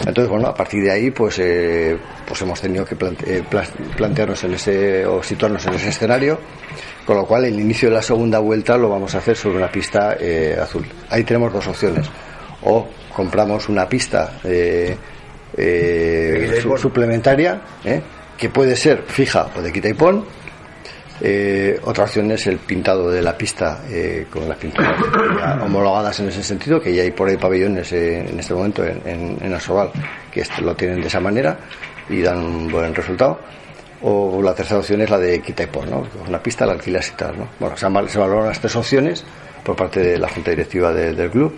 Entonces, bueno, a partir de ahí, pues, eh, pues hemos tenido que plantearnos en ese, o situarnos en ese escenario, con lo cual el inicio de la segunda vuelta lo vamos a hacer sobre una pista azul. Ahí tenemos dos opciones. O compramos una pista suplementaria, que puede ser fija o de quita y pon, eh, otra opción es el pintado de la pista eh, con las pinturas homologadas en ese sentido, que ya hay por ahí pabellones eh, en este momento en, en, en Asobal que este lo tienen de esa manera y dan un buen resultado. O la tercera opción es la de quita y pon, ¿no? Una pista la alquilas y tal, ¿no? Bueno, se, se valoran las tres opciones por parte de la junta directiva del club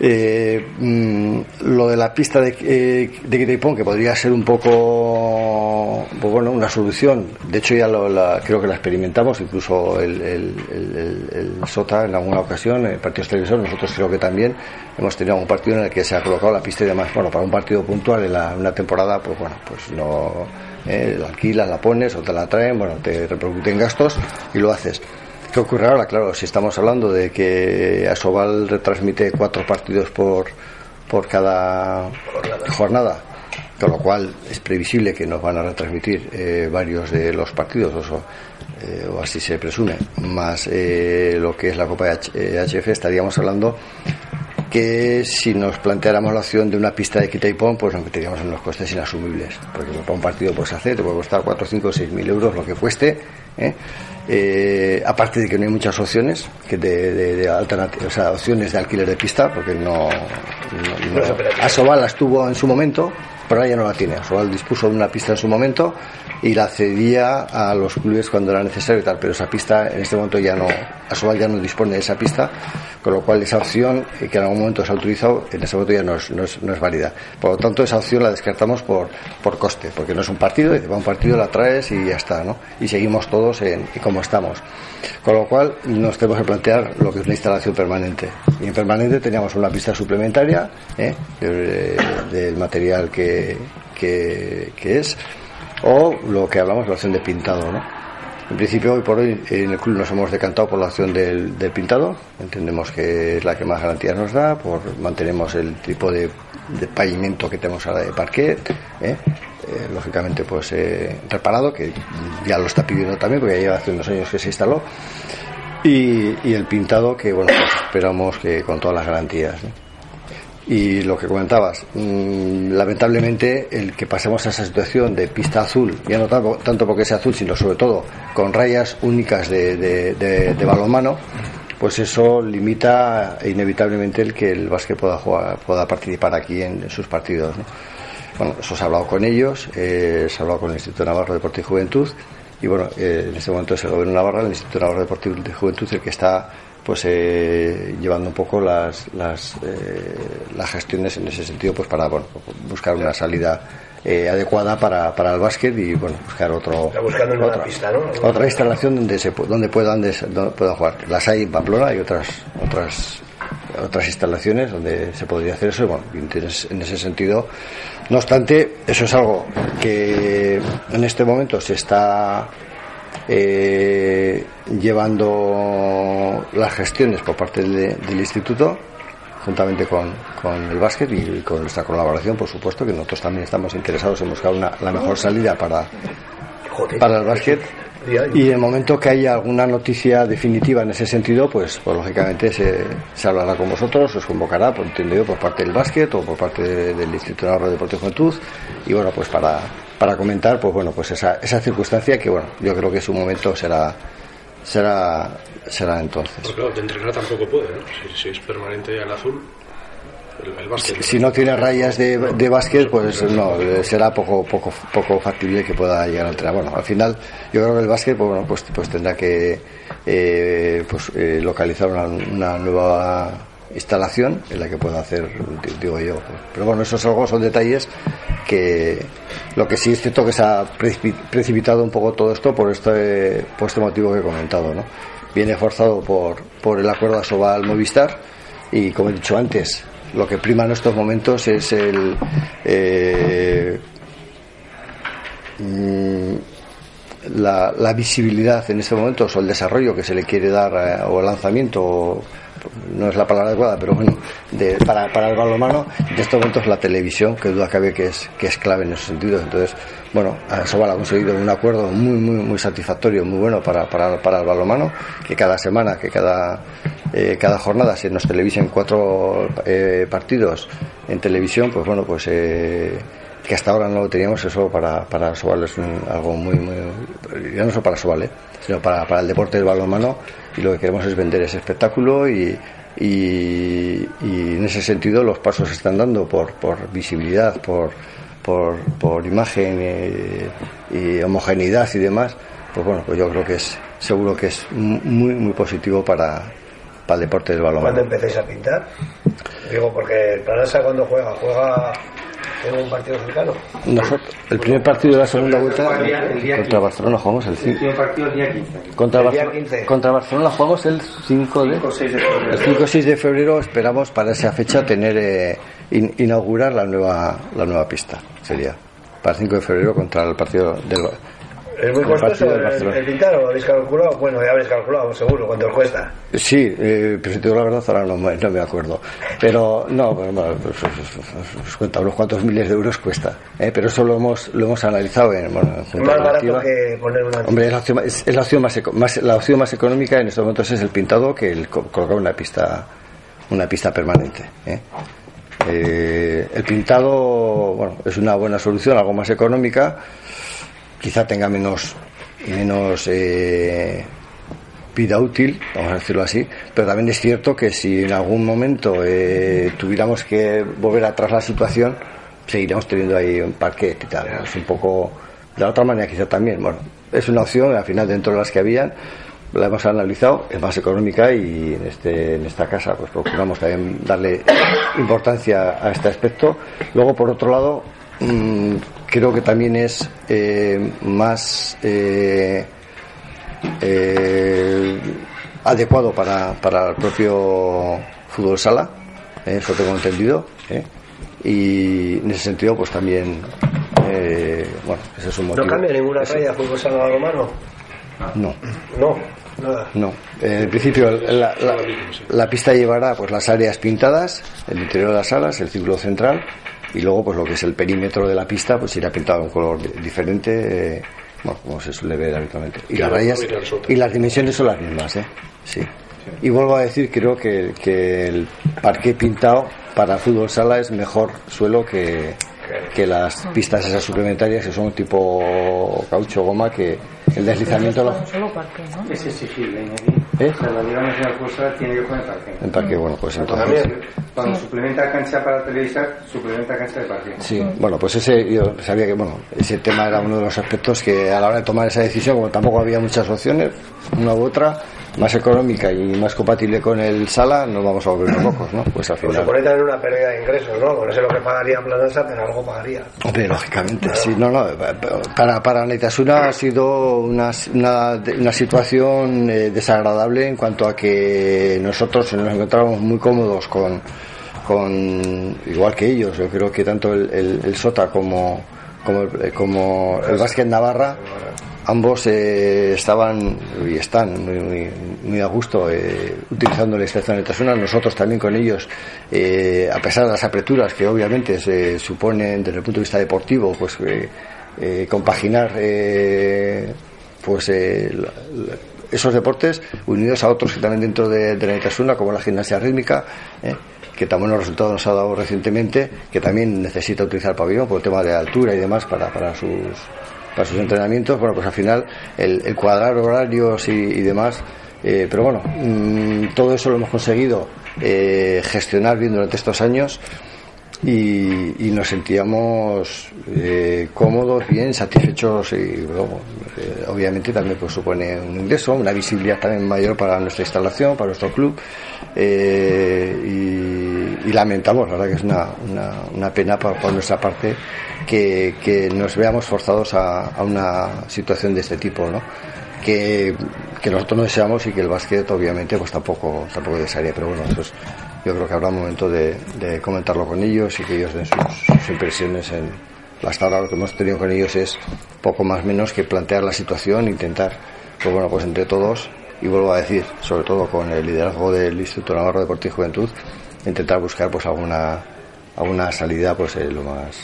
eh, mm, lo de la pista de, eh, de que podría ser un poco, pues bueno, una solución. De hecho, ya lo, creo que la experimentamos, incluso el, SOTA en alguna ocasión, en partidos televisores, nosotros creo que también hemos tenido un partido en el que se ha colocado la pista y demás. Bueno, para un partido puntual en la, una temporada, pues bueno, pues no eh, la alquilas, la pones o te la traen, bueno, te repercuten gastos y lo haces. ¿Qué ocurre ahora? Claro, si estamos hablando de que Asobal retransmite cuatro partidos por, por cada jornada. con lo cual es previsible que nos van a retransmitir eh, varios de los partidos, o, eh, o, así se presume, más eh, lo que es la Copa de HF, estaríamos hablando que si nos planteáramos la opción de una pista de quita y pon, pues nos meteríamos en unos costes inasumibles, porque para un partido puedes hacer, te puede costar 4, 5, 6 mil euros lo que cueste, ¿eh? Eh, aparte de que no hay muchas opciones que de, de, o sea, opciones de alquiler de pista porque no, no, no. las tuvo en su momento pero ahora ya no la tiene Asobal dispuso de una pista en su momento y la cedía a los clubes cuando era necesario y tal pero esa pista en este momento ya no Asobal ya no dispone de esa pista con lo cual esa opción que en algún momento se ha utilizado en ese momento ya no es, no es, válida por lo tanto esa opción la descartamos por, por coste porque no es un partido y va un partido la traes y ya está ¿no? y seguimos todos en, como estamos. Con lo cual nos tenemos que plantear lo que es una instalación permanente. Y en permanente teníamos una pista suplementaria ¿eh? del material que, que, es, o lo que hablamos, la opción de pintado. ¿no? En principio, hoy por hoy, en el club nos hemos decantado por la del, del pintado. Entendemos que es la que más garantías nos da, por mantenemos el tipo de, de pavimento que tenemos ahora de parquet. ¿eh? Eh, lógicamente pues eh, reparado, que ya lo está pidiendo también, porque ya lleva hace unos años que se instaló, y, el pintado que bueno pues esperamos que con todas las garantías. Y lo que comentabas, mm, lamentablemente el que pasemos a esa situación de pista azul, ya no tanto, tanto porque sea azul, sino sobre todo con rayas únicas de, balonmano, pues eso limita inevitablemente el que el básquet pueda jugar, pueda participar aquí en, sus partidos. Bueno, eso se ha hablado con ellos, eh, se ha hablado con el Instituto Navarro de Deporte y Juventud y bueno, eh, en este momento es el Gobierno de Navarra, el Instituto Navarro de Deporte y Juventud el que está pues eh, llevando un poco las las, las gestiones en ese sentido pues para bueno, buscar una salida adecuada para, para el básquet y bueno buscar otro otra, pista, ¿no? otra instalación donde se donde puedan donde puedan jugar las hay en Pamplona y otras otras otras instalaciones donde se podría hacer eso. Bueno, en ese sentido, no obstante, eso es algo que en este momento se está eh, llevando las gestiones por parte del instituto juntamente con, el básquet y con nuestra colaboración, por supuesto, que nosotros también estamos interesados en buscar una, la mejor salida para, para el básquet. Y en el momento que haya alguna noticia definitiva en ese sentido, pues, pues lógicamente se, se hablará con vosotros, os convocará, por entendido, por parte del básquet o por parte del Instituto de Deporte y Juventud. Y bueno, pues para, para comentar, pues bueno, pues esa, esa circunstancia que bueno, yo creo que su momento será será será entonces. Pues claro, de entrenar tampoco puede, ¿no? Si, si es permanente al azul, si, no tiene rayas de, de básquet, pues no, será poco, poco, poco factible que pueda llegar a entrenar. Bueno, al final, yo creo que el básquet, pues, bueno, pues, pues tendrá que eh, pues, eh, localizar una, nueva instalación en la que pueda hacer, digo yo. Pero bueno, esos algo son detalles que lo que sí es cierto que se ha precipitado un poco todo esto por este, por este motivo que he comentado, ¿no? Viene forzado por, por el acuerdo Asobal Movistar y como he dicho antes, lo que prima en estos momentos es el eh, mm, la, visibilidad en este momento o el desarrollo que se le quiere dar eh, o el lanzamiento no es la palabra adecuada, pero bueno, de, para, para el balonmano, de estos momentos la televisión, que duda cabe que es, que es clave en esos sentidos. Entonces, bueno, Sobal ha conseguido un acuerdo muy, muy, muy satisfactorio, muy bueno para, para, para el balonmano, que cada semana, que cada, eh, cada jornada se nos televisen cuatro eh, partidos en televisión, pues bueno, pues eh, que hasta ahora no lo teníamos, eso para, para Sobal es algo muy, muy, ya no solo para Sobal, sino para, para el deporte del balonmano y lo que queremos es vender ese espectáculo y, y, en ese sentido los pasos se están dando por, por visibilidad, por, por, por imagen eh, y homogeneidad y demás, pues bueno, pues yo creo que es seguro que es muy muy positivo para, para el deporte del balón. ¿Cuándo empecéis a pintar? Digo, porque el Planasa cuando juega, juega en un partido cercano. Nosotros, el primer partido de la segunda vuelta contra Barcelona jugamos el 5. El partido el día 15. Contra, contra Barcelona jugamos el 5 de, 5 6 de febrero. el 5 6 de febrero esperamos para esa fecha tener eh, in, inaugurar la nueva la nueva pista sería para el 5 de febrero contra el partido del ¿Es muy costoso el, el, pintar o habéis calculado? Bueno, ya habéis calculado, seguro, cuánto os cuesta. Sí, eh, pero si te digo la verdad, ahora no, no me acuerdo. Pero no, pues, pues, os cuenta unos cuantos miles de euros cuesta. ¿eh? Pero eso lo hemos, lo hemos analizado en, bueno, Más barato que poner una. Hombre, es la opción, es, es la, opción más, más, la opción más económica en estos momentos es el pintado que el colocar una pista, una pista permanente. ¿eh? Eh, el pintado, bueno, es una buena solución, algo más económica quizá tenga menos menos eh, vida útil, vamos a decirlo así, pero también es cierto que si en algún momento eh, tuviéramos que volver atrás la situación, seguiremos teniendo ahí un parque y tal. Es un poco de la otra manera quizá también. Bueno, es una opción, al final dentro de las que habían, la hemos analizado, es más económica y en, este, en esta casa pues procuramos también darle importancia a este aspecto. Luego, por otro lado, mmm, creo que también es eh, más eh, eh, adecuado para, para el propio fútbol sala, eh, eso tengo entendido, eh, y en ese sentido pues también eh, bueno ese es un motivo. ¿No cambia ninguna raya fútbol sala romano? no. No Nada. no. En principio la, la, la pista llevará pues las áreas pintadas el interior de las salas el círculo central y luego pues lo que es el perímetro de la pista pues irá pintado de un color diferente eh, bueno, como se suele ver habitualmente y las rayas y las dimensiones son las mismas ¿eh? sí. y vuelvo a decir creo que, que el parque pintado para fútbol sala es mejor suelo que, que las pistas esas suplementarias que son tipo caucho goma que el deslizamiento lo... solo parque, ¿no? Es exigible. ¿Eh? O sea, la Liga Nacional Futsal tiene que poner parque. en parque bueno pues entonces Cuando suplementa cancha para televisar, suplementa cancha de parque. Sí, bueno, pues ese yo sabía que bueno, ese tema era uno de los aspectos que a la hora de tomar esa decisión, como tampoco había muchas opciones, una u otra, más económica y más compatible con el sala, nos vamos a volver locos, ¿no? Pues al Pues final. supone también una pérdida de ingresos, ¿no? No sé lo que pagaría Planasa, pero algo pagaría. Hombre, lógicamente, sí, no, no. Para, para Neitasuna ha sido una, una, una situación eh, desagradable en cuanto a que nosotros nos encontrábamos muy cómodos con, con igual que ellos. Yo creo que tanto el, el, el Sota como, como, el- como el Básquet Navarra ambos eh, estaban y están muy, muy, muy a gusto eh, utilizando la estación de nosotros también con ellos, eh, a pesar de las aperturas que obviamente se suponen desde el punto de vista deportivo, pues eh, eh, compaginar eh, pues la- la- esos deportes unidos a otros que también dentro de, de la Itasuna, como la gimnasia rítmica, que tan buenos resultados nos ha dado recientemente, que también necesita utilizar el pabellón por el tema de altura y demás para, para sus para sus entrenamientos, bueno, pues al final el, el cuadrar horarios y, demás, eh, pero bueno, mm, todo eso lo hemos conseguido eh, gestionar bien durante estos años y, nos sentíamos eh, cómodos, bien, satisfechos y eh, obviamente también pues supone un ingreso, una visibilidad también mayor para nuestra instalación, para nuestro club y, y lamentamos, la verdad que es una, una, pena por, nuestra parte que, que nos veamos forzados a, una situación de este tipo, ¿no? que, que nosotros no deseamos y que el básquet obviamente pues tampoco tampoco desearía pero bueno eso es- yo creo que habrá un momento de, comentarlo con ellos y que ellos den sus, sus impresiones en hasta ahora lo que hemos tenido con ellos es poco más menos que plantear la situación intentar pues bueno pues entre todos y vuelvo a decir, sobre todo con el liderazgo del Instituto Navarro de Deporte y Juventud, intentar buscar pues alguna alguna salida pues eh, lo más